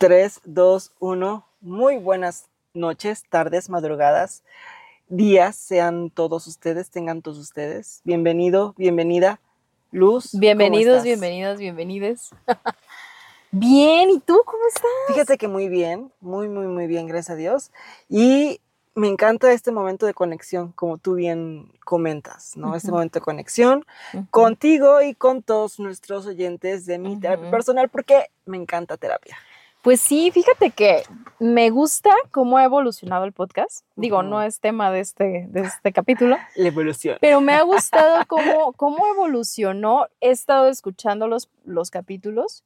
3, 2, 1. Muy buenas noches, tardes, madrugadas, días, sean todos ustedes, tengan todos ustedes. Bienvenido, bienvenida, Luz. ¿cómo Bienvenidos, bienvenidas, bienvenides. Bien, ¿y tú cómo estás? Fíjate que muy bien, muy, muy, muy bien, gracias a Dios. Y me encanta este momento de conexión, como tú bien comentas, ¿no? Este momento de conexión contigo y con todos nuestros oyentes de mi terapia personal, porque me encanta terapia. Pues sí, fíjate que me gusta cómo ha evolucionado el podcast. Digo, no es tema de este, de este capítulo, La evolución. pero me ha gustado cómo, cómo evolucionó. He estado escuchando los, los capítulos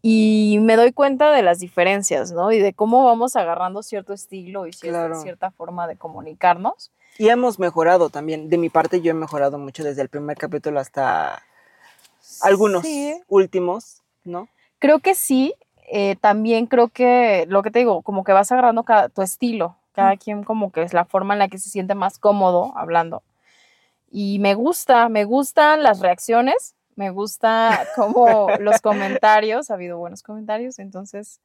y me doy cuenta de las diferencias, ¿no? Y de cómo vamos agarrando cierto estilo y cierta, Claro. cierta forma de comunicarnos. Y hemos mejorado también. De mi parte, yo he mejorado mucho desde el primer capítulo hasta algunos Sí. últimos, ¿no? Creo que sí. Eh, también creo que lo que te digo, como que vas agarrando cada, tu estilo. Cada quien como que es la forma en la que se siente más cómodo hablando. Y me gusta, me gustan las reacciones, me gusta como los comentarios, ha habido buenos comentarios, entonces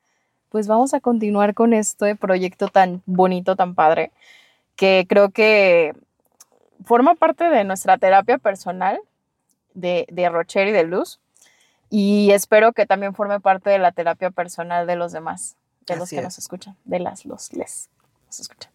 pues vamos a continuar con este proyecto tan bonito, tan padre, que creo que forma parte de nuestra terapia personal de, de Rocher y de Luz. Y espero que también forme parte de la terapia personal de los demás, de los que es. nos escuchan, de las, los, les, nos escuchan.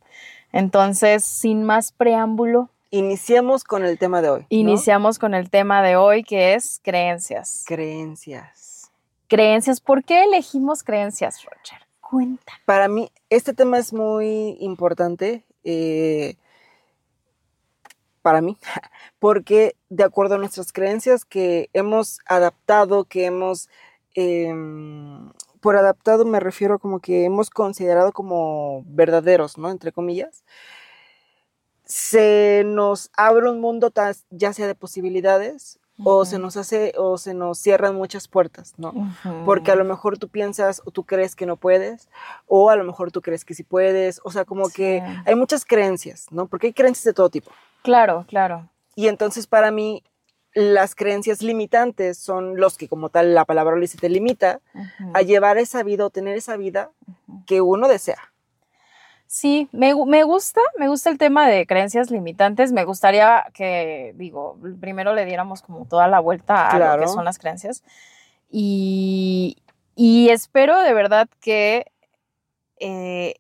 Entonces, sin más preámbulo, Iniciemos con el tema de hoy. ¿no? iniciamos con el tema de hoy, que es creencias. Creencias. Creencias, ¿por qué elegimos creencias, Roger? Cuenta. Para mí, este tema es muy importante. eh, para mí, porque de acuerdo a nuestras creencias que hemos adaptado, que hemos, em, por adaptado me refiero como que hemos considerado como verdaderos, ¿no? Entre comillas, se nos abre un mundo ya sea de posibilidades o se nos hace o se nos cierran muchas puertas, ¿no? Porque a lo mejor tú piensas o tú crees que no puedes, o a lo mejor tú crees que sí puedes, o sea, como que Sí. hay muchas creencias, ¿no? Porque hay creencias de todo tipo. Claro, claro. Y entonces para mí las creencias limitantes son los que como tal la palabra lo dice te limita a llevar esa vida o tener esa vida que uno desea. Sí, me, me gusta, me gusta el tema de creencias limitantes. Me gustaría que, digo, primero le diéramos como toda la vuelta a lo que son las creencias. Y, y espero de verdad que eh,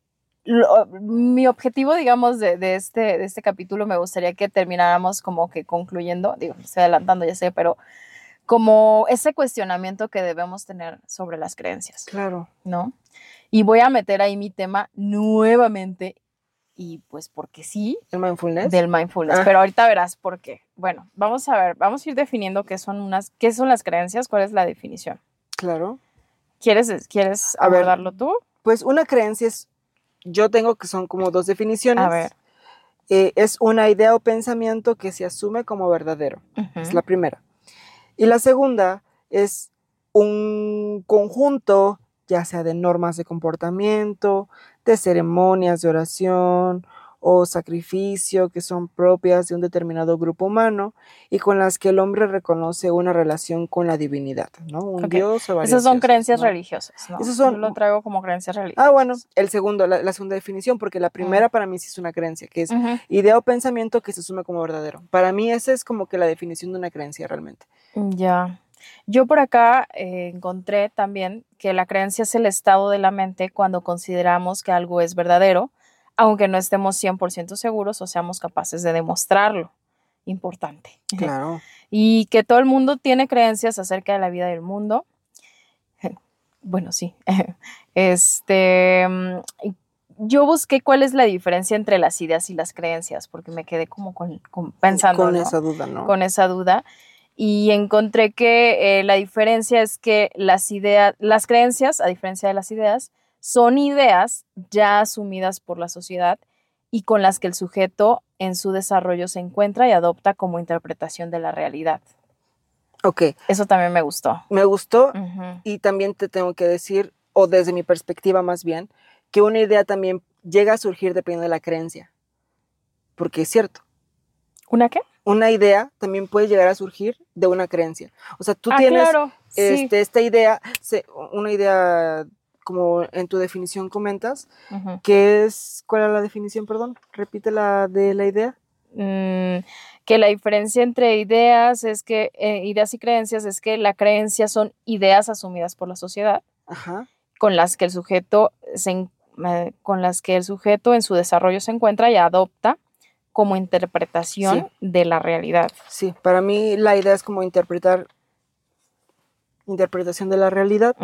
lo- mi objetivo, digamos, de, de este, de este capítulo me gustaría que termináramos como que concluyendo, digo, estoy adelantando, ya sé, pero como ese cuestionamiento que debemos tener sobre las creencias. Claro. ¿no? Y voy a meter ahí mi tema nuevamente, y pues porque sí, El mindfulness. del mindfulness, Ah. pero ahorita verás por qué. Bueno, vamos a ver, vamos a ir definiendo qué son unas, qué son las creencias, cuál es la definición. Claro. ¿Quieres, quieres A ver. abordarlo tú? Pues una creencia es, yo tengo que son como dos definiciones. A ver. Eh, es una idea o pensamiento que se asume como verdadero. Es la primera. Y la segunda es un conjunto, ya sea de normas de comportamiento, de ceremonias de oración o sacrificio que son propias de un determinado grupo humano y con las que el hombre reconoce una relación con la divinidad, ¿no? Un dios o varios Esas son dioses, creencias ¿no? religiosas, ¿no? Son- Yo lo traigo como creencias religiosas. Ah, bueno, el segundo, la, la segunda definición, porque la primera para mí sí es una creencia, que es idea o pensamiento que se asume como verdadero. Para mí esa es como que la definición de una creencia realmente. Ya. Yo por acá eh, encontré también que la creencia es el estado de la mente cuando consideramos que algo es verdadero, aunque no estemos 100% seguros o seamos capaces de demostrarlo. Importante. Claro. Y que todo el mundo tiene creencias acerca de la vida del mundo. Bueno, sí. Este, mm, yo busqué cuál es la diferencia entre las ideas y las creencias, porque me quedé como con, con- pensando Con ¿no? esa duda, ¿no? con esa duda y encontré que eh, la diferencia es que las ideas, las creencias, a diferencia de las ideas, son ideas ya asumidas por la sociedad y con las que el sujeto en su desarrollo se encuentra y adopta como interpretación de la realidad. Ok, Eso también me gustó. me gustó y también te tengo que decir, o desde mi perspectiva más bien, que una idea también llega a surgir dependiendo de la creencia. Porque es cierto, ¿Una qué? una idea también puede llegar a surgir de una creencia. O sea, tú ah, tienes claro. sí. este, esta idea, una idea como en tu definición comentas, que es, ¿cuál es la definición, perdón? Repite la de la idea. Mm, que la diferencia entre ideas es que, eh, ideas y creencias es que la creencia son ideas asumidas por la sociedad, con las que el sujeto se, eh, con las que el sujeto en su desarrollo se encuentra y adopta como interpretación de la realidad. Sí, para mí la idea es como interpretar interpretación de la realidad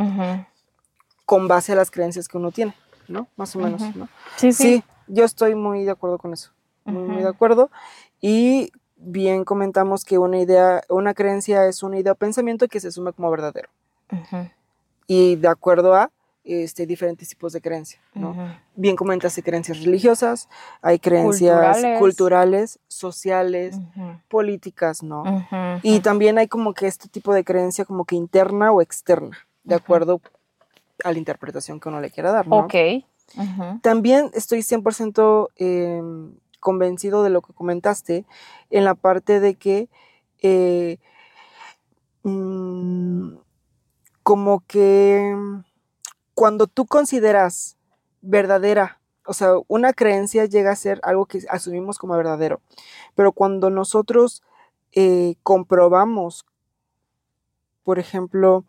con base a las creencias que uno tiene, ¿no? Más o menos, ¿no? Sí, sí. Sí, yo estoy muy de acuerdo con eso, muy, de acuerdo. Y bien comentamos que una idea, una creencia es una idea o pensamiento que se asume como verdadero. Y de acuerdo a este, diferentes tipos de creencias, ¿no? Bien comentaste creencias religiosas, hay creencias culturales, sociales, políticas, ¿no? Y también hay como que este tipo de creencia como que interna o externa, de acuerdo a la interpretación que uno le quiera dar, ¿no? Ok. También estoy 100% em, convencido de lo que comentaste en la parte de que eh, mm, como que cuando tú consideras verdadera, o sea, una creencia llega a ser algo que asumimos como verdadero, pero cuando nosotros eh, comprobamos, por ejemplo,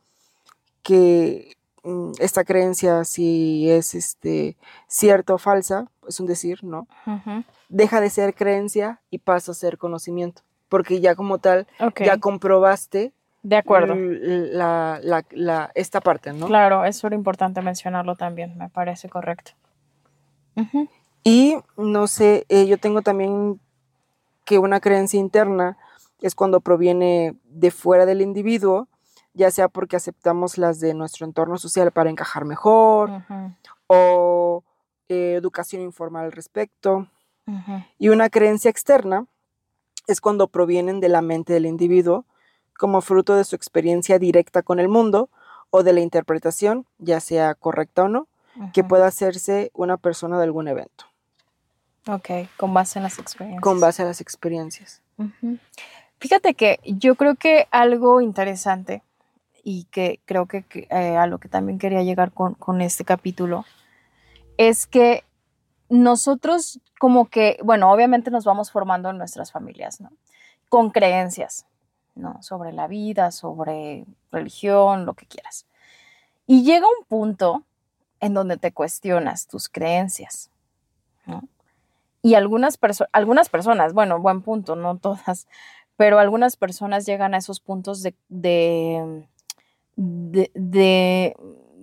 que esta creencia si es este, cierta o falsa, es un decir, ¿no? Deja de ser creencia y pasa a ser conocimiento, porque ya como tal, ya comprobaste de acuerdo. La, la, esta parte, ¿no? Claro, eso era importante mencionarlo también, me parece correcto. Y no sé, eh, yo tengo también que una creencia interna es cuando proviene de fuera del individuo, ya sea porque aceptamos las de nuestro entorno social para encajar mejor o eh, educación informal al respecto. Y una creencia externa es cuando provienen de la mente del individuo como fruto de su experiencia directa con el mundo o de la interpretación, ya sea correcta o no, que pueda hacerse una persona de algún evento. Ok, con base en las experiencias. Con base en las experiencias. Fíjate que yo creo que algo interesante y que creo que, eh, a lo que también quería llegar con, con este capítulo es que nosotros como que, bueno, obviamente nos vamos formando en nuestras familias, ¿no? Con creencias, ¿no? Sobre la vida, sobre religión, lo que quieras. Y llega un punto en donde te cuestionas tus creencias, Y algunas, algunas personas, bueno, buen punto, no todas, pero algunas personas llegan a esos puntos de, de,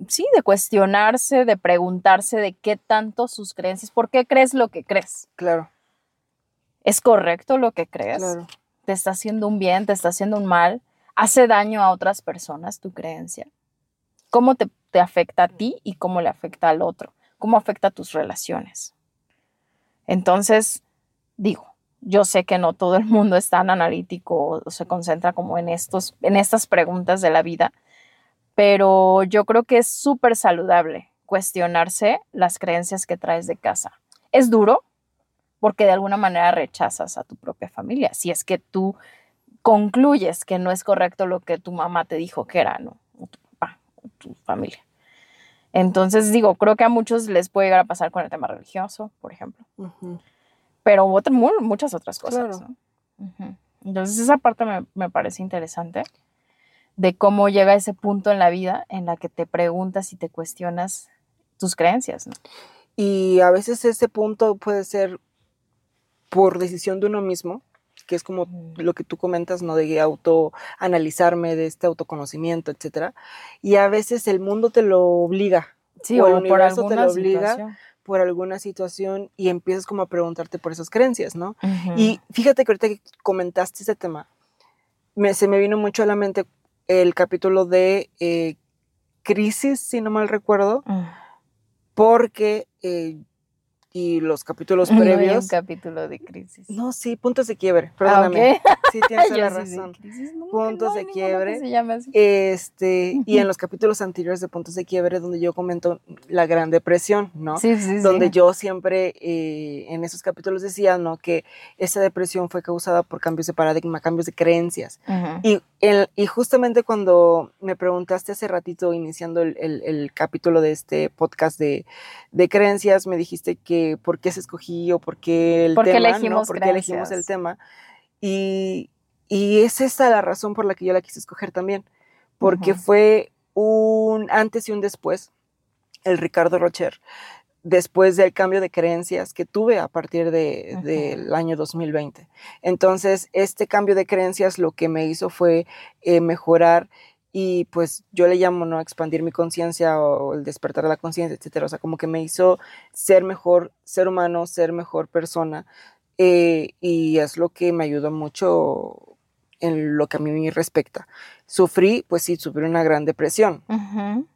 sí, de cuestionarse, de preguntarse de qué tanto sus creencias, ¿por qué crees lo que crees? Claro. ¿Es correcto lo que crees? Claro te está haciendo un bien, te está haciendo un mal, hace daño a otras personas tu creencia. ¿Cómo te, afecta a ti y cómo le afecta al otro? ¿Cómo afecta a tus relaciones? Entonces, digo, yo sé que no todo el mundo es tan analítico o se concentra como en, estos, en estas preguntas de la vida, pero yo creo que es súper saludable cuestionarse las creencias que traes de casa. Es duro, porque de alguna manera rechazas a tu propia familia. Si es que tú concluyes que no es correcto lo que tu mamá te dijo que era, ¿no? O tu papá, o tu familia. Entonces, digo, creo que a muchos les puede llegar a pasar con el tema religioso, por ejemplo. Pero muchas otras cosas. Entonces, esa parte me, me, parece interesante de cómo llega ese punto en la vida en la que te preguntas y te cuestionas tus creencias. ¿no? Y a veces ese punto puede ser por decisión de uno mismo, que es como lo que tú comentas, ¿no? De autoanalizarme, de este autoconocimiento, etcétera. Y a veces el mundo te lo obliga. Sí, o, el universo te lo obliga por alguna situación y empiezas como a preguntarte por esas creencias, ¿no? Y fíjate que ahorita que comentaste ese tema, me, se me vino mucho a la mente el capítulo de eh, Crisis, si no mal recuerdo, mm. porque eh, y los capítulos No hay previos. un capítulo de crisis. No, sí, puntos de quiebre, Ah, perdóname. ok. Sí, tienes la razón. crisis, no, que Puntos no de quiebre. se llame así. Este, y en los capítulos anteriores de Puntos de Quiebre, donde yo comento la Gran Depresión, ¿no? Sí, sí, sí. Donde yo siempre eh, en esos capítulos decía, ¿no? Que esa depresión fue causada por cambios de paradigma, cambios de creencias. Y, el- y justamente cuando me preguntaste hace ratito, iniciando el, el- el capítulo de este podcast de, de creencias, me dijiste que por qué se escogí o por qué el ¿Por qué tema, elegimos ¿no? ¿Por qué elegimos el tema? Y, y es esa la razón por la que yo la quise escoger también, porque fue un antes y un después, el Ricardo Rocher, después del cambio de creencias que tuve a partir de- Ujú. del año 2020. Entonces, este cambio de creencias lo que me hizo fue eh, mejorar y pues yo le llamo, ¿no? Expandir mi conciencia o el despertar de la conciencia, etcétera. O sea, como que me hizo ser mejor ser humano, ser mejor persona eh, y es lo que me ayudó mucho en lo que a mí respecta. Sufrí, pues sí, sufrí una gran depresión, Ujú.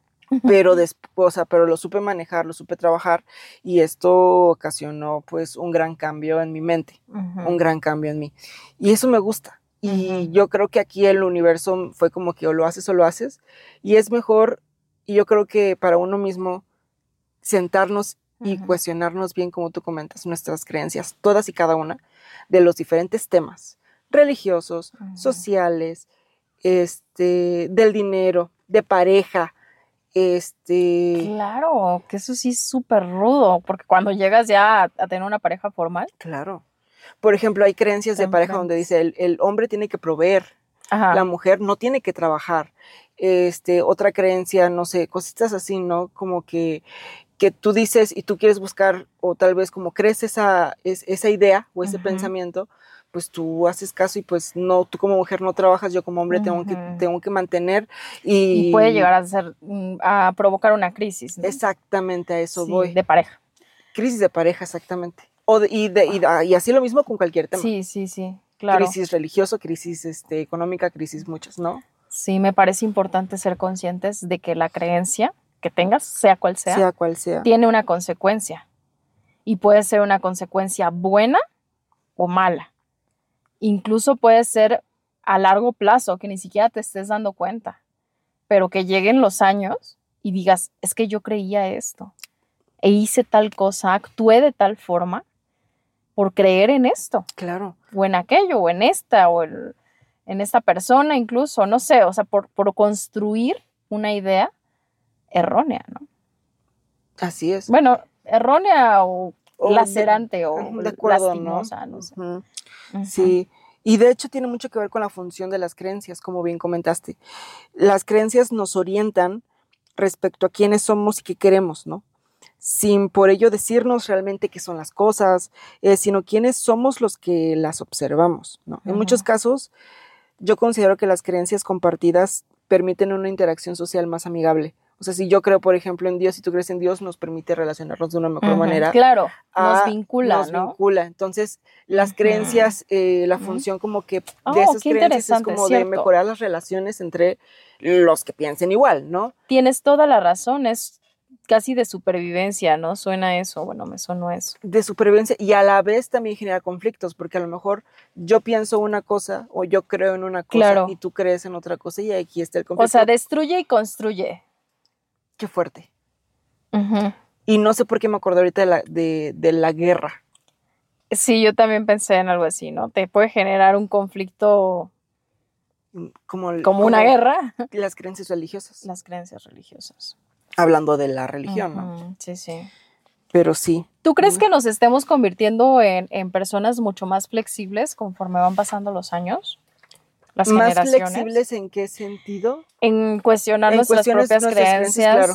Pero después, o sea, pero lo supe manejar, lo supe trabajar y esto ocasionó pues un gran cambio en mi mente, un gran cambio en mí. Y eso me gusta. Y yo creo que aquí el universo fue como que o lo haces o lo haces. Y es mejor, y yo creo que para uno mismo, sentarnos y cuestionarnos bien, como tú comentas, nuestras creencias, todas y cada una, de los diferentes temas religiosos, sociales, este, del dinero, de pareja, este, Claro, que eso sí es súper rudo, porque cuando llegas ya a, a tener una pareja formal, claro. Por ejemplo, hay creencias de pareja donde dice el, el hombre tiene que proveer, ajá, la mujer no tiene que trabajar. Este, otra creencia, no sé, cositas así, ¿no? Como que, que tú dices y tú quieres buscar, o tal vez como crees esa, es- esa idea o ese pensamiento, pues tú haces caso y pues no, tú como mujer no trabajas, yo como hombre tengo, que, tengo que mantener y, y puede llegar a ser, mm, a provocar una crisis, ¿no? Exactamente a eso Sí, voy. de pareja. Crisis de pareja, exactamente. O de- y, de- y, da- y así lo mismo con cualquier tema. Sí, sí, sí, claro. Crisis religioso, crisis este, económica, crisis muchas, ¿no? Sí, me parece importante ser conscientes de que la creencia que tengas, sea cual sea, Sea cual sea. tiene una consecuencia. Y puede ser una consecuencia buena o mala. Incluso puede ser a largo plazo, que ni siquiera te estés dando cuenta, pero que lleguen los años y digas, es que yo creía esto, e hice tal cosa, actué de tal forma por creer en esto, Claro. o en aquello, o en esta, o en, en esta persona incluso, no sé, o sea, por, por construir una idea errónea, ¿no? Así es. Bueno, errónea o, O de- lacerante o de acuerdo, ¿no? lastimosa, no, sé. Sí, y de hecho tiene mucho que ver con la función de las creencias, como bien comentaste. Las creencias nos orientan respecto a quiénes somos y qué queremos, ¿no? Sin por ello decirnos realmente qué son las cosas, eh, sino quiénes somos los que las observamos, ¿no? En muchos casos, yo considero que las creencias compartidas permiten una interacción social más amigable. O sea, si yo creo, por ejemplo, en Dios y tú crees en Dios, nos permite relacionarnos de una mejor manera Claro, nos vincula, nos ¿no? vincula. Entonces, las creencias, eh, la función como que Oh, de esas creencias es como de mejorar las relaciones entre los que piensen igual, ¿no? Tienes toda la razón, es casi de supervivencia, ¿no? Suena eso, bueno, me sonó eso. De supervivencia y a la vez también genera conflictos, porque a lo mejor yo pienso una cosa o yo creo en una cosa Claro. y tú crees en otra cosa y aquí está el O conflicto. sea, destruye y construye. Qué fuerte. Y no sé por qué me acordé ahorita de la, de, de la guerra. Sí, yo también pensé en algo así, ¿no? Te puede generar un conflicto mm, Como, el- como una como guerra. Las creencias religiosas. Las creencias religiosas. Hablando de la religión, ¿no? Sí, sí. Pero sí. ¿Tú crees que nos estemos convirtiendo en, en personas mucho más flexibles conforme van pasando los años? Las ¿Más generaciones. flexibles en qué sentido? En cuestionar En nuestras propias nuestras creencias. creencias, claro.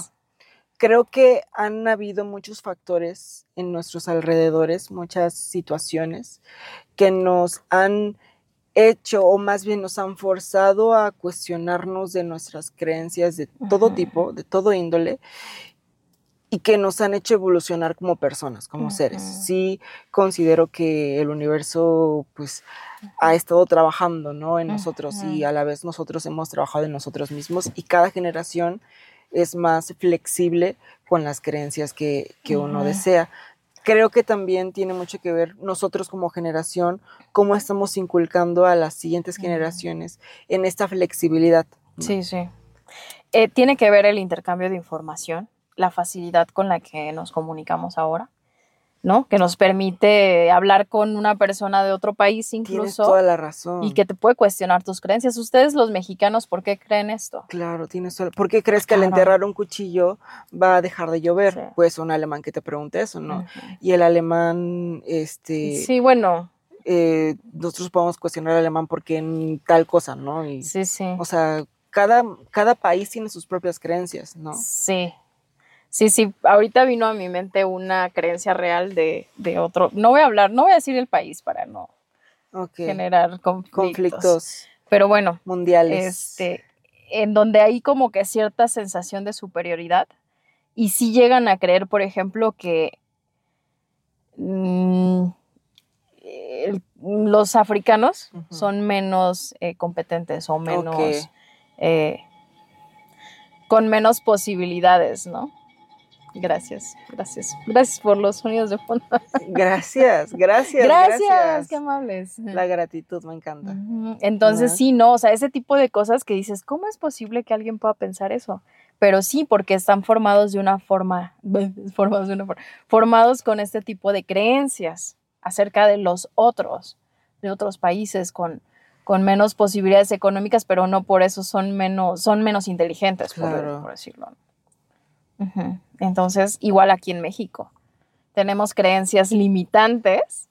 Creo que han habido muchos factores en nuestros alrededores, muchas situaciones que nos han hecho o más bien nos han forzado a cuestionarnos de nuestras creencias de todo tipo, de todo índole y que nos han hecho evolucionar como personas, como seres. Sí considero que el universo pues ha estado trabajando, ¿no? En nosotros y a la vez nosotros hemos trabajado en nosotros mismos y cada generación es más flexible con las creencias que, que uno desea. creo que también tiene mucho que ver nosotros como generación, cómo estamos inculcando a las siguientes generaciones en esta flexibilidad. Sí, sí. Eh, tiene que ver el intercambio de información, la facilidad con la que nos comunicamos ahora. ¿no? Que nos permite hablar con una persona de otro país incluso. Tienes toda la razón. Y que te puede cuestionar tus creencias. Ustedes los mexicanos, ¿por qué creen esto? Claro, tienes toda... ¿Por qué crees que al enterrar un cuchillo va a dejar de llover? Pues un alemán que te pregunte eso, ¿no? Y el alemán, este... Sí, bueno. Eh, nosotros podemos cuestionar al alemán porque en tal cosa, ¿no? sí, sí. O sea, cada, cada país tiene sus propias creencias, ¿no? Sí. Sí, sí, ahorita vino a mi mente una creencia real de, otro. No voy a hablar, no voy a decir el país para no generar conflictos. Pero bueno, mundiales. Este, en donde hay como que cierta sensación de superioridad. Y si llegan a creer, por ejemplo, que mm, los africanos son menos eh, competentes o menos. Eh, con menos posibilidades, ¿no? Gracias, gracias. Gracias por los sonidos de fondo. Gracias, gracias. Gracias, qué amables. La gratitud me encanta. Entonces, sí, no, o sea, ese tipo de cosas que dices, ¿cómo es posible que alguien pueda pensar eso? Pero sí, porque están formados de una forma, formados de una forma, formados con este tipo de creencias acerca de los otros, de otros países con, con menos posibilidades económicas, pero no por eso son menos, son menos inteligentes, por, por decirlo. Entonces, igual aquí en México, tenemos creencias limitantes.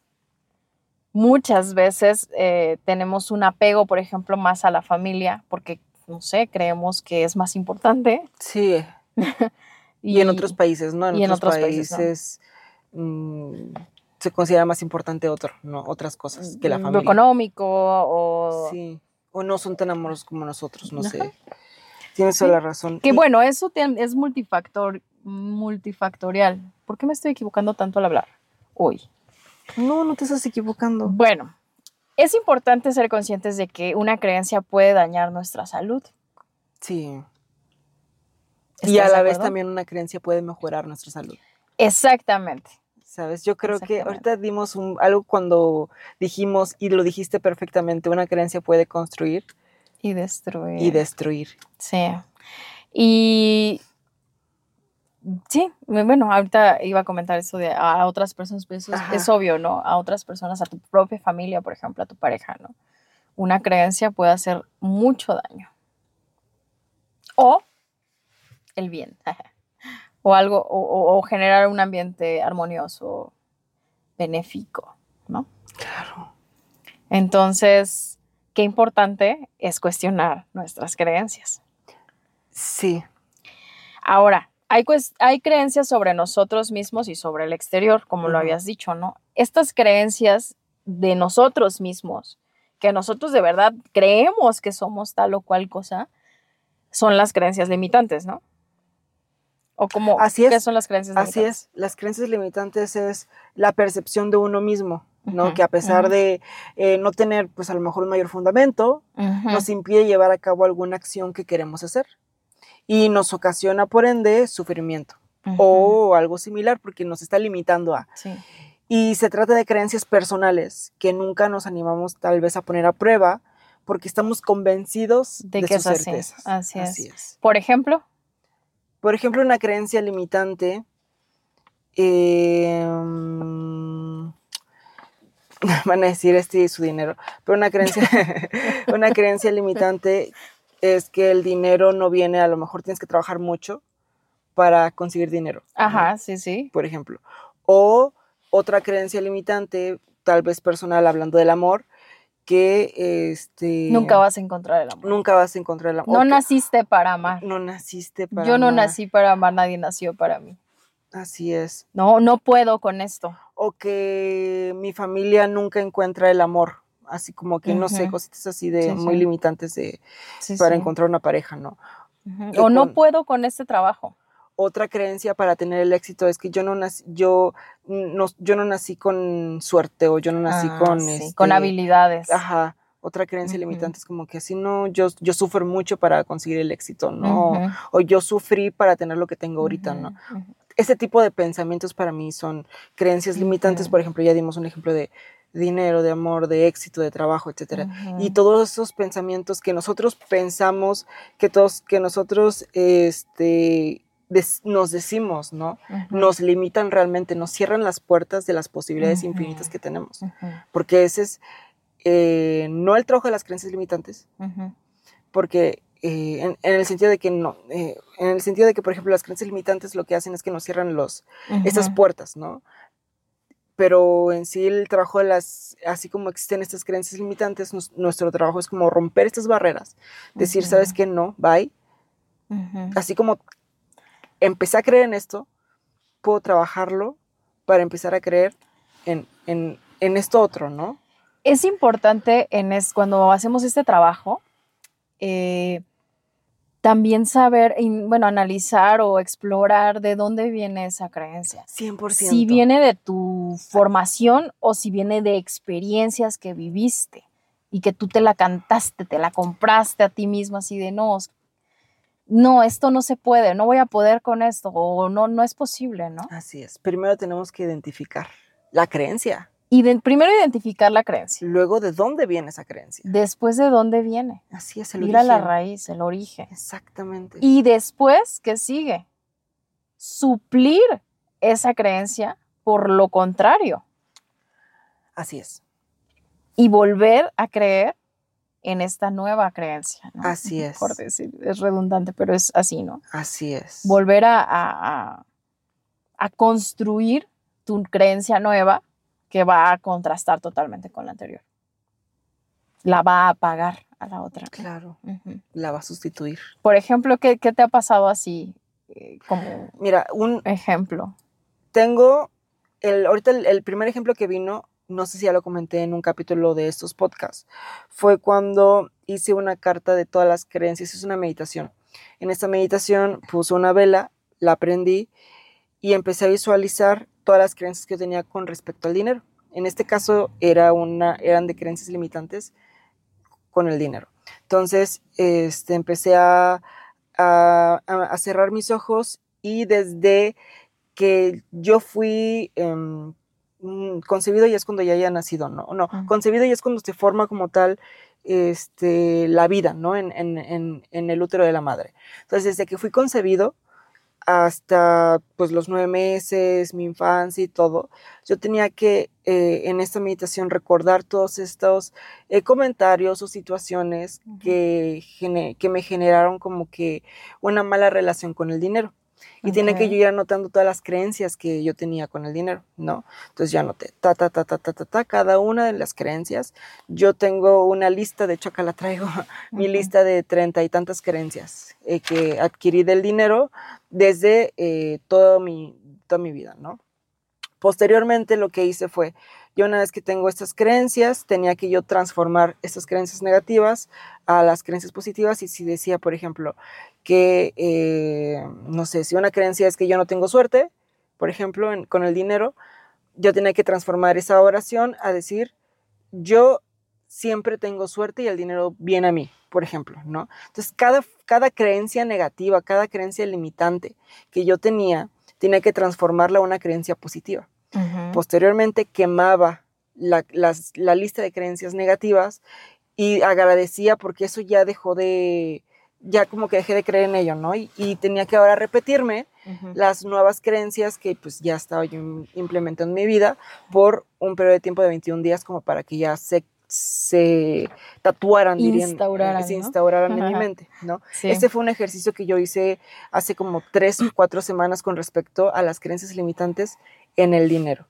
Muchas veces eh, tenemos un apego, por ejemplo, más a la familia, porque, no sé, creemos que es más importante. Sí. y, en otros países, ¿no? En, otros, países, mm, se considera más importante otro, ¿no? Otras cosas que la familia. Lo económico o... Sí. O no son tan amorosos como nosotros, no sé. Tienes toda la razón. Que bueno, eso es multifactor, multifactorial. ¿Por qué me estoy equivocando tanto al hablar hoy? No, no te estás equivocando. Bueno, es importante ser conscientes de que una creencia puede dañar nuestra salud. Sí. Y a la vez también una creencia puede mejorar nuestra salud. Exactamente. ¿Sabes? Yo creo que ahorita dimos un, algo cuando dijimos, y lo dijiste perfectamente, una creencia puede construir y destruir. Y destruir. Sí. Y sí, bueno, ahorita iba a comentar eso de a otras personas, pero eso es, obvio, ¿no? A otras personas, a tu propia familia, por ejemplo, a tu pareja, ¿no? Una creencia puede hacer mucho daño. O el bien. o algo, o, o generar un ambiente armonioso, benéfico, ¿no? Claro. Entonces, qué importante es cuestionar nuestras creencias. Sí. Ahora, hay, hay creencias sobre nosotros mismos y sobre el exterior, como lo habías dicho, ¿no? Estas creencias de nosotros mismos, que nosotros de verdad creemos que somos tal o cual cosa, son las creencias limitantes, ¿no? O como, Así es. ¿qué son las creencias limitantes? Así es, las creencias limitantes es la percepción de uno mismo. ¿No? que a pesar de eh, no tener, pues a lo mejor un mayor fundamento, nos impide llevar a cabo alguna acción que queremos hacer y nos ocasiona, por ende, sufrimiento o algo similar porque nos está limitando a. Y se trata de creencias personales que nunca nos animamos tal vez a poner a prueba porque estamos convencidos de, que sus certezas. Así, es. Por ejemplo. Por ejemplo, una creencia limitante. Eh, van a decir este es su dinero, pero una creencia, una creencia limitante es que el dinero no viene, a lo mejor tienes que trabajar mucho para conseguir dinero. Ajá, sí, sí. Por ejemplo. O otra creencia limitante, tal vez personal, hablando del amor, que este... Nunca vas a encontrar el amor. Nunca vas a encontrar el amor. No naciste para amar. No naciste para Yo no nací para amar, nadie nació para mí. Así es. No, no puedo con esto. O que mi familia nunca encuentra el amor. Así como que, no sé, cositas así de muy limitantes de, para encontrar una pareja, ¿no? O no puedo con este trabajo. Otra creencia para tener el éxito es que yo no nací, yo no, yo no nací con suerte o yo no nací ah, con, con este, habilidades. Ajá. Otra creencia limitante es como que así no, yo, yo sufro mucho para conseguir el éxito, ¿no? O yo sufrí para tener lo que tengo ahorita, ¿no? Ese tipo de pensamientos para mí son creencias limitantes. Por ejemplo, ya dimos un ejemplo de dinero, de amor, de éxito, de trabajo, etcétera. Y todos esos pensamientos que nosotros pensamos, que todos, que nosotros, este, nos decimos, ¿no? Nos limitan realmente, nos cierran las puertas de las posibilidades infinitas que tenemos. Porque ese es eh, no el trabajo de las creencias limitantes, porque eh, en, el sentido de que no, eh, en el sentido de que, por ejemplo, las creencias limitantes lo que hacen es que nos cierran los, esas puertas, ¿no? Pero en sí el trabajo de las, así como existen estas creencias limitantes, nuestro trabajo es como romper estas barreras, decir, ¿sabes qué? No, bye. Así como empecé a creer en esto, puedo trabajarlo para empezar a creer en, en, en esto otro, ¿no? es importante en es, cuando hacemos este trabajo, eh, también saber, bueno, analizar o explorar de dónde viene esa creencia. 100%. Si viene de tu formación o si viene de experiencias que viviste y que tú te la cantaste, te la compraste a ti mismo así de no, no, esto no se puede, no voy a poder con esto o no, no es posible, ¿no? Así es. Primero tenemos que identificar la creencia primero identificar la creencia. Luego, ¿de dónde viene esa creencia? Después, ¿de dónde viene? Así es, el Ir a la raíz, el origen. Exactamente. Y después, ¿qué sigue? Suplir esa creencia por lo contrario. Así es. Y volver a creer en esta nueva creencia. Así es. Por decir, es redundante, pero es así, ¿no? Así es. Volver a, a, a construir tu creencia nueva que va a contrastar totalmente con la anterior. La va a apagar a la otra. Claro, la va a sustituir. Por ejemplo, ¿qué, te ha pasado así? Eh, como Mira, un ejemplo. Tengo, el, ahorita el, primer ejemplo que vino, no sé si ya lo comenté en un capítulo de estos podcasts, fue cuando hice una carta de todas las creencias, es una meditación. En esta meditación puse una vela, la prendí y empecé a visualizar todas las creencias que yo tenía con respecto al dinero. En este caso era una, eran de creencias limitantes con el dinero. Entonces este, empecé a, a, cerrar mis ojos y desde que yo fui mm, concebido ya es cuando ya haya nacido, ¿no? No, concebido ya es cuando se forma como tal este, la vida, ¿no? En, en, en, el útero de la madre. Entonces, desde que fui concebido, hasta pues los nueve meses, mi infancia y todo, yo tenía que eh, en esta meditación recordar todos estos eh, comentarios o situaciones que, que me generaron como que una mala relación con el dinero. Y tiene que yo ir anotando todas las creencias que yo tenía con el dinero, ¿no? Entonces ya anoté, ta, ta, ta, ta, ta, ta, ta, cada una de las creencias. Yo tengo una lista, de hecho acá la traigo, mi lista de treinta y tantas creencias eh, que adquirí del dinero desde eh, toda, mi, toda mi vida, ¿no? Posteriormente lo que hice fue, yo una vez que tengo estas creencias, tenía que yo transformar estas creencias negativas a las creencias positivas y si decía, por ejemplo, que, eh, no sé, si una creencia es que yo no tengo suerte, por ejemplo, con el dinero, yo tenía que transformar esa oración a decir, yo siempre tengo suerte y el dinero viene a mí, por ejemplo, ¿no? Entonces, cada, cada creencia negativa, cada creencia limitante que yo tenía, tenía que transformarla a una creencia positiva. Posteriormente quemaba la, lista de creencias negativas y agradecía porque eso ya dejó de, ya como que dejé de creer en ello, ¿no? Y, tenía que ahora repetirme las nuevas creencias que pues ya estaba yo implementando en mi vida por un periodo de tiempo de 21 días como para que ya se, se tatuaran, instauraran, se instauraran en mi mente, ¿no? Este fue un ejercicio que yo hice hace como tres o cuatro semanas con respecto a las creencias limitantes en el dinero.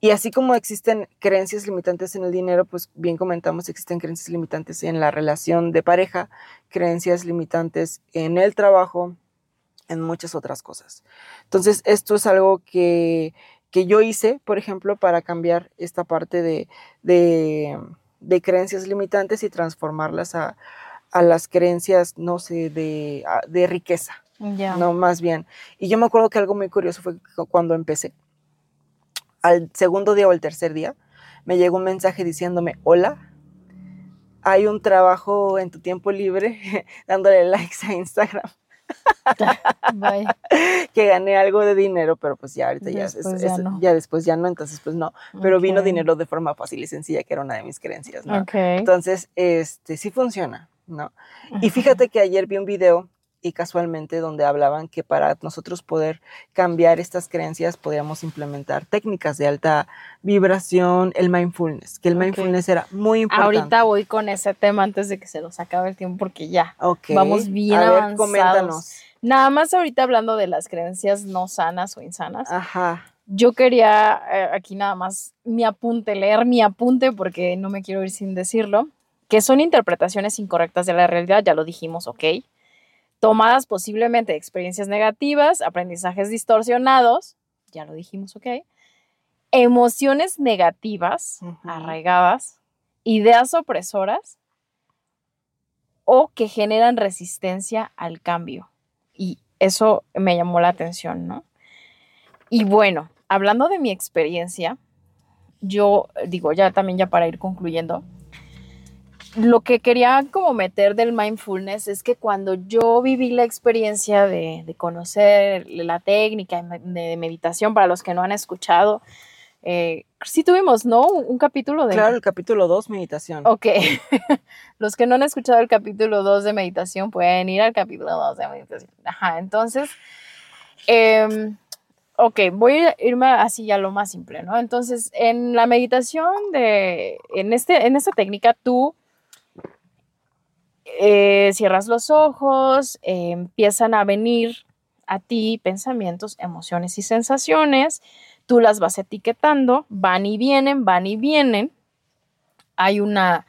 Y así como existen creencias limitantes en el dinero, pues bien comentamos, existen creencias limitantes en la relación de pareja, creencias limitantes en el trabajo, en muchas otras cosas. Entonces, esto es algo que, yo hice, por ejemplo, para cambiar esta parte de, de, creencias limitantes y transformarlas a, las creencias, no sé, de, de riqueza. No, más bien. Y yo me acuerdo que algo muy curioso fue cuando empecé al segundo día o el tercer día, me llegó un mensaje diciéndome, hola, hay un trabajo en tu tiempo libre dándole likes a Instagram. que gané algo de dinero, pero pues ya ahorita ya, ya, después ya no, entonces pues no, pero vino dinero de forma fácil y sencilla, que era una de mis creencias, ¿no? Entonces, este, sí funciona, ¿no? Y fíjate que ayer vi un video y casualmente donde hablaban que para nosotros poder cambiar estas creencias podíamos implementar técnicas de alta vibración, el mindfulness, que el mindfulness era muy importante. Ahorita voy con ese tema antes de que se nos acabe el tiempo porque ya vamos bien A ver, Coméntanos. Nada más ahorita hablando de las creencias no sanas o insanas. Ajá. Yo quería eh, aquí nada más mi apunte, leer mi apunte porque no me quiero ir sin decirlo, que son interpretaciones incorrectas de la realidad, ya lo dijimos, ok tomadas posiblemente de experiencias negativas, aprendizajes distorsionados, ya lo dijimos, ok, emociones negativas, arraigadas, ideas opresoras o que generan resistencia al cambio. Y eso me llamó la atención, ¿no? Y bueno, hablando de mi experiencia, yo digo, ya también ya para ir concluyendo, lo que quería como meter del mindfulness es que cuando yo viví la experiencia de, conocer la técnica de meditación, para los que no han escuchado, eh, sí tuvimos, ¿no? Un, capítulo de... Claro, el capítulo 2, meditación. Ok. los que no han escuchado el capítulo 2 de meditación pueden ir al capítulo 2 de meditación. Ajá, entonces... Em, ok, voy a irme así a lo más simple, ¿no? Entonces, en la meditación de, en, este, en esta técnica, tú eh, cierras los ojos, eh, empiezan a venir a ti pensamientos, emociones y sensaciones, tú las vas etiquetando, van y vienen, van y vienen. Hay una,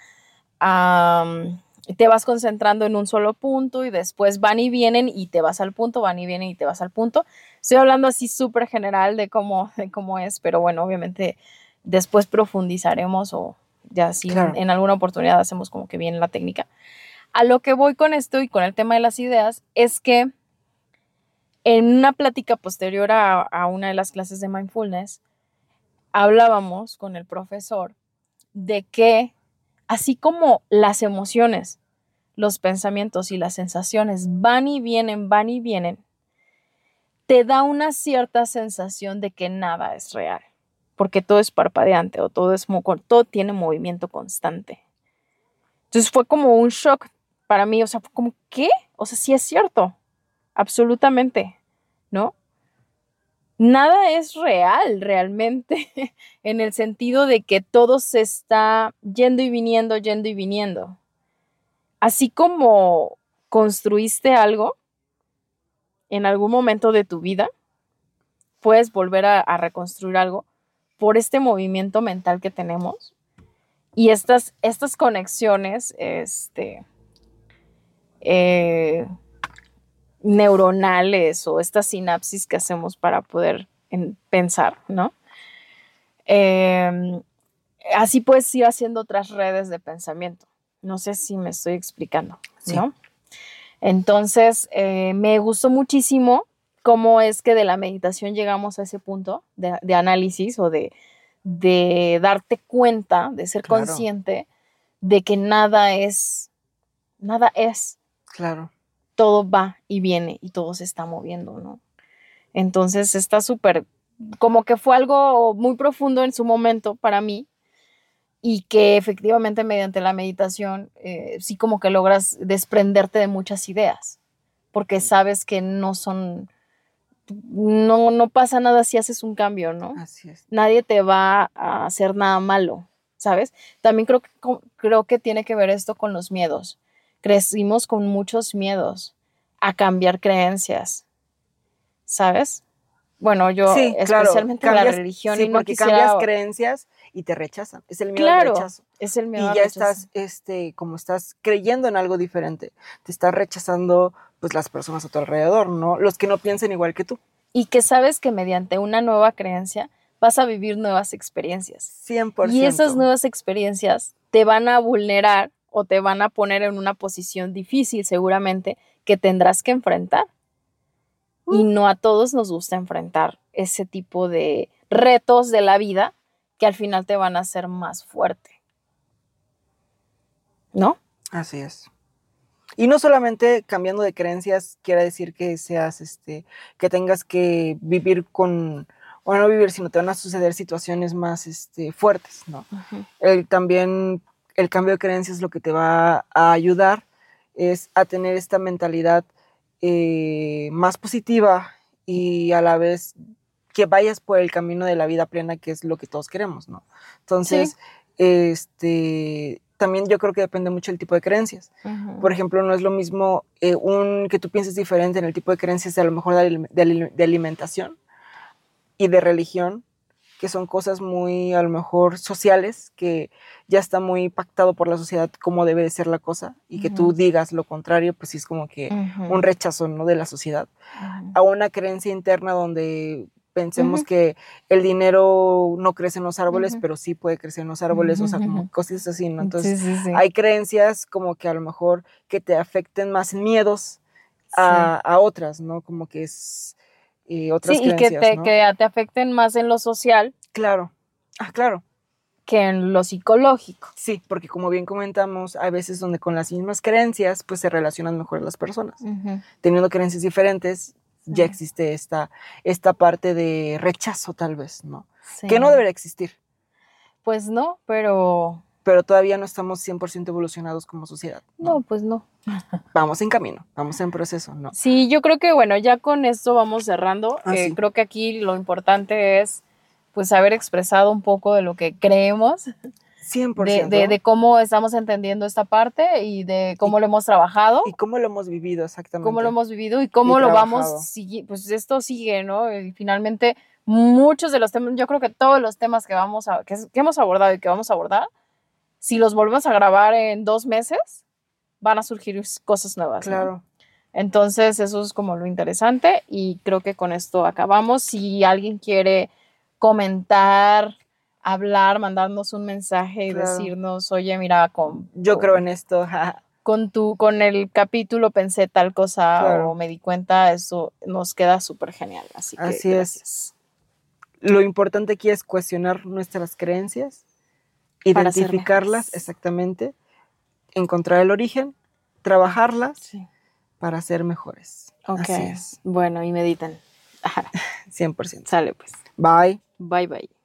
te vas concentrando en un solo punto y después van y vienen y te vas al punto, van y vienen y te vas al punto. Estoy hablando así súper general de cómo, de cómo es, pero bueno, obviamente después profundizaremos o ya si en, alguna oportunidad hacemos como que viene la técnica. A lo que voy con esto y con el tema de las ideas es que en una plática posterior a, una de las clases de mindfulness, hablábamos con el profesor de que así como las emociones, los pensamientos y las sensaciones van y vienen, van y vienen, te da una cierta sensación de que nada es real, porque todo es parpadeante o todo, es, todo tiene movimiento constante. Entonces fue como un shock para mí, o sea, como, ¿qué? O sea, sí es cierto, absolutamente, ¿no? Nada es real realmente, en el sentido de que todo se está yendo y viniendo, yendo y viniendo. Así como construiste algo en algún momento de tu vida, puedes volver a, a reconstruir algo por este movimiento mental que tenemos y estas, estas conexiones, este, eh, neuronales o estas sinapsis que hacemos para poder pensar, ¿no? Em, así puedes ir haciendo otras redes de pensamiento. No sé si me estoy explicando, ¿no? Entonces, eh, me gustó muchísimo cómo es que de la meditación llegamos a ese punto de, análisis o de, darte cuenta, de ser consciente de que nada es, nada es, Claro. Todo va y viene y todo se está moviendo, ¿no? Entonces está súper, como que fue algo muy profundo en su momento para mí y que efectivamente mediante la meditación eh, sí como que logras desprenderte de muchas ideas, porque sabes que no son, no, no pasa nada si haces un cambio, ¿no? Así es. Nadie te va a hacer nada malo, ¿sabes? También creo que, creo que tiene que ver esto con los miedos crecimos con muchos miedos a cambiar creencias, ¿sabes? Bueno, yo especialmente la religión sí, y porque cambias creencias y te rechazan. Es el miedo al rechazo. Es el miedo y ya estás, este, como estás creyendo en algo diferente, te estás rechazando, pues las personas a tu alrededor, ¿no? Los que no piensen igual que tú. Y que sabes que mediante una nueva creencia vas a vivir nuevas experiencias. 100%. Y esas nuevas experiencias te van a vulnerar o te van a poner en una posición difícil seguramente que tendrás que enfrentar. Y no a todos nos gusta enfrentar ese tipo de retos de la vida que al final te van a hacer más fuerte. ¿no? Así es. Y no solamente cambiando de creencias quiere decir que seas, este, que tengas que vivir con, o no vivir, sino te van a suceder situaciones más este, fuertes, ¿no? también el cambio de creencias lo que te va a ayudar es a tener esta mentalidad eh, más positiva y a la vez que vayas por el camino de la vida plena, que es lo que todos queremos, ¿no? Entonces, este, también yo creo que depende mucho del tipo de creencias. Por ejemplo, no es lo mismo eh, un, que tú pienses diferente en el tipo de creencias de a lo mejor de, alimentación y de religión, que son cosas muy a lo mejor sociales, que ya está muy pactado por la sociedad cómo debe de ser la cosa, y que tú digas lo contrario, pues sí es como que un rechazo ¿no? de la sociedad, a una creencia interna donde pensemos que el dinero no crece en los árboles, pero sí puede crecer en los árboles, o sea, como cosas así, ¿no? Entonces, hay creencias como que a lo mejor que te afecten más miedos a, otras, ¿no? Como que es eh, otras sí, y que te, que te afecten más en lo social. Claro, ah, claro. Que en lo psicológico. Sí, porque como bien comentamos, hay veces donde con las mismas creencias, pues se relacionan mejor las personas. Teniendo creencias diferentes, ya existe esta, esta parte de rechazo tal vez, ¿no? Que no debería existir. Pues no, pero... Pero todavía no estamos 100% evolucionados como sociedad. ¿no? pues no. Vamos en camino, vamos en proceso, ¿no? Sí, yo creo que bueno, ya con esto vamos cerrando. Ah, eh, creo que aquí lo importante es pues haber expresado un poco de lo que creemos. 100%. De, de, cómo estamos entendiendo esta parte y de cómo lo hemos trabajado. Y cómo lo hemos vivido, exactamente. Cómo lo hemos vivido y cómo lo vamos, pues esto sigue, ¿no? Y finalmente muchos de los temas, yo creo que todos los temas que, vamos a, que, hemos abordado y que vamos a abordar, si los volvemos a grabar en dos meses, van a surgir cosas nuevas. Claro. Entonces, eso es como lo interesante y creo que con esto acabamos. Si alguien quiere comentar, hablar, mandarnos un mensaje y decirnos, oye, mira, con... Yo creo en esto. con tu, con el capítulo pensé tal cosa o me di cuenta, eso nos queda súper genial. Así que Así es. Lo importante aquí es cuestionar nuestras creencias, identificarlas exactamente, encontrar el origen, trabajarlas para ser mejores. Ok. Así es. Bueno, y mediten. 100%. Sale pues. Bye. Bye bye.